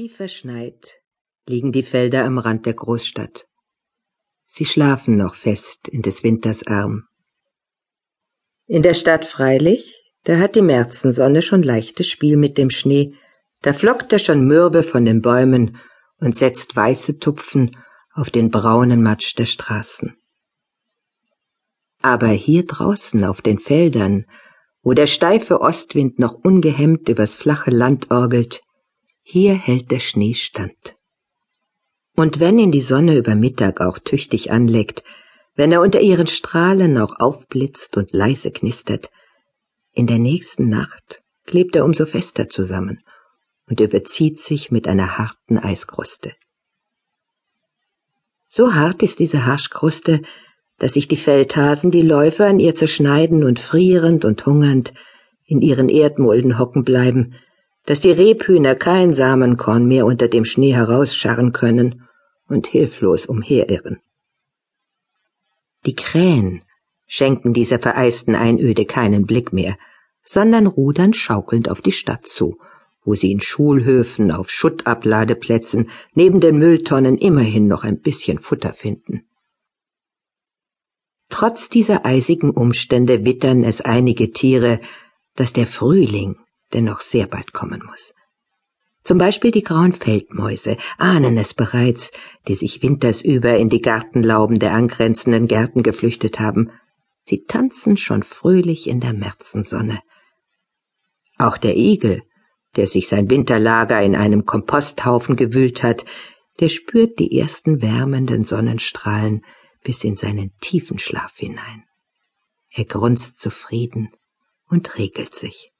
Tief verschneit liegen die Felder am Rand der Großstadt. Sie schlafen noch fest in des Winters Arm. In der Stadt freilich, da hat die Märzensonne schon leichtes Spiel mit dem Schnee, da flockt er schon mürbe von den Bäumen und setzt weiße Tupfen auf den braunen Matsch der Straßen. Aber hier draußen auf den Feldern, wo der steife Ostwind noch ungehemmt übers flache Land orgelt, hier hält der Schnee stand. Und wenn ihn die Sonne über Mittag auch tüchtig anleckt, wenn er unter ihren Strahlen auch aufblitzt und leise knistert, in der nächsten Nacht klebt er umso fester zusammen und überzieht sich mit einer harten Eiskruste. So hart ist diese Harschkruste, dass sich die Feldhasen die Läufe an ihr zerschneiden und frierend und hungernd in ihren Erdmulden hocken bleiben, dass die Rebhühner kein Samenkorn mehr unter dem Schnee herausscharren können und hilflos umherirren. Die Krähen schenken dieser vereisten Einöde keinen Blick mehr, sondern rudern schaukelnd auf die Stadt zu, wo sie in Schulhöfen, auf Schuttabladeplätzen, neben den Mülltonnen immerhin noch ein bisschen Futter finden. Trotz dieser eisigen Umstände wittern es einige Tiere, dass der Frühling dennoch sehr bald kommen muss. Zum Beispiel die grauen Feldmäuse ahnen es bereits, die sich wintersüber in die Gartenlauben der angrenzenden Gärten geflüchtet haben. Sie tanzen schon fröhlich in der Märzensonne. Auch der Igel, der sich sein Winterlager in einem Komposthaufen gewühlt hat, der spürt die ersten wärmenden Sonnenstrahlen bis in seinen tiefen Schlaf hinein. Er grunzt zufrieden und regelt sich.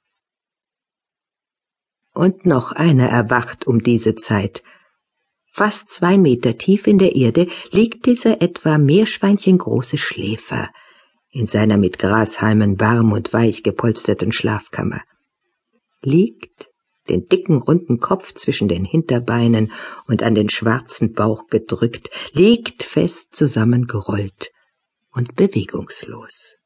Und noch einer erwacht um diese Zeit. Fast zwei Meter tief in der Erde liegt dieser etwa meerschweinchengroße Schläfer in seiner mit Grashalmen warm und weich gepolsterten Schlafkammer. Liegt, den dicken runden Kopf zwischen den Hinterbeinen und an den schwarzen Bauch gedrückt, liegt fest zusammengerollt und bewegungslos.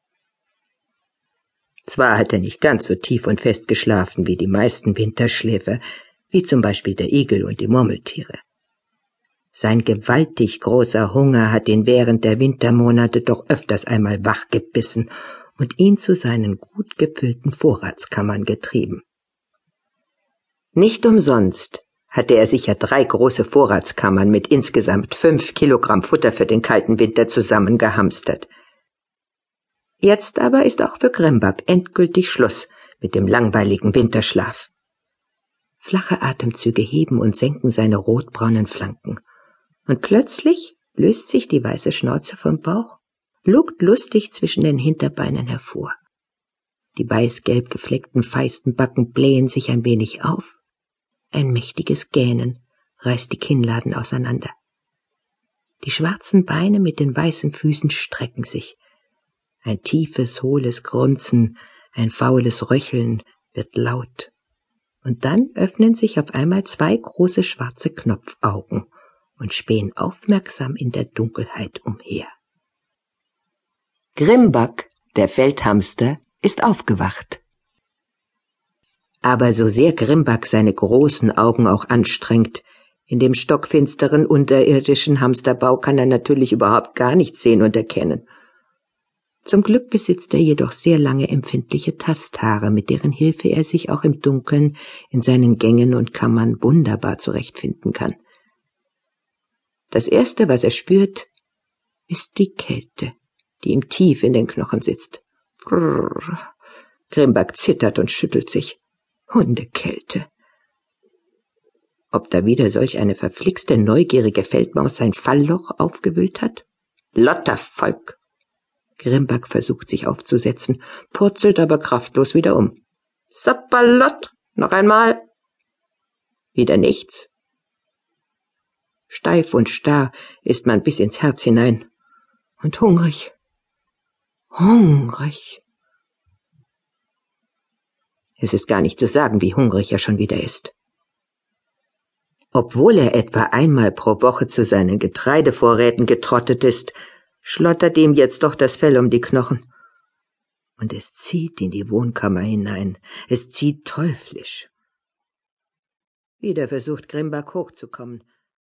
Zwar hat er nicht ganz so tief und fest geschlafen wie die meisten Winterschläfer, wie zum Beispiel der Igel und die Murmeltiere. Sein gewaltig großer Hunger hat ihn während der Wintermonate doch öfters einmal wachgebissen und ihn zu seinen gut gefüllten Vorratskammern getrieben. Nicht umsonst hatte er sicher drei große Vorratskammern mit insgesamt fünf Kilogramm Futter für den kalten Winter zusammengehamstert. Jetzt aber ist auch für Grimbak endgültig Schluss mit dem langweiligen Winterschlaf. Flache Atemzüge heben und senken seine rotbraunen Flanken. Und plötzlich löst sich die weiße Schnauze vom Bauch, lugt lustig zwischen den Hinterbeinen hervor. Die weiß-gelb gefleckten feisten Backen blähen sich ein wenig auf. Ein mächtiges Gähnen reißt die Kinnladen auseinander. Die schwarzen Beine mit den weißen Füßen strecken sich, ein tiefes, hohles Grunzen, ein faules Röcheln wird laut. Und dann öffnen sich auf einmal zwei große schwarze Knopfaugen und spähen aufmerksam in der Dunkelheit umher. Grimback, der Feldhamster, ist aufgewacht. Aber so sehr Grimback seine großen Augen auch anstrengt, in dem stockfinsteren unterirdischen Hamsterbau kann er natürlich überhaupt gar nichts sehen und erkennen. Zum Glück besitzt er jedoch sehr lange empfindliche Tasthaare, mit deren Hilfe er sich auch im Dunkeln in seinen Gängen und Kammern wunderbar zurechtfinden kann. Das Erste, was er spürt, ist die Kälte, die ihm tief in den Knochen sitzt. Brrr. Grimback zittert und schüttelt sich. Hundekälte. Ob da wieder solch eine verflixte, neugierige Feldmaus sein Fallloch aufgewühlt hat? Lottervolk! Grimback versucht sich aufzusetzen, purzelt aber kraftlos wieder um. Sapperlott! Noch einmal! Wieder nichts. Steif und starr ist man bis ins Herz hinein. Und hungrig. Hungrig. Es ist gar nicht zu sagen, wie hungrig er schon wieder ist. Obwohl er etwa einmal pro Woche zu seinen Getreidevorräten getrottet ist, schlottert ihm jetzt doch das Fell um die Knochen. Und es zieht in die Wohnkammer hinein, es zieht teuflisch. Wieder versucht Grimbak hochzukommen.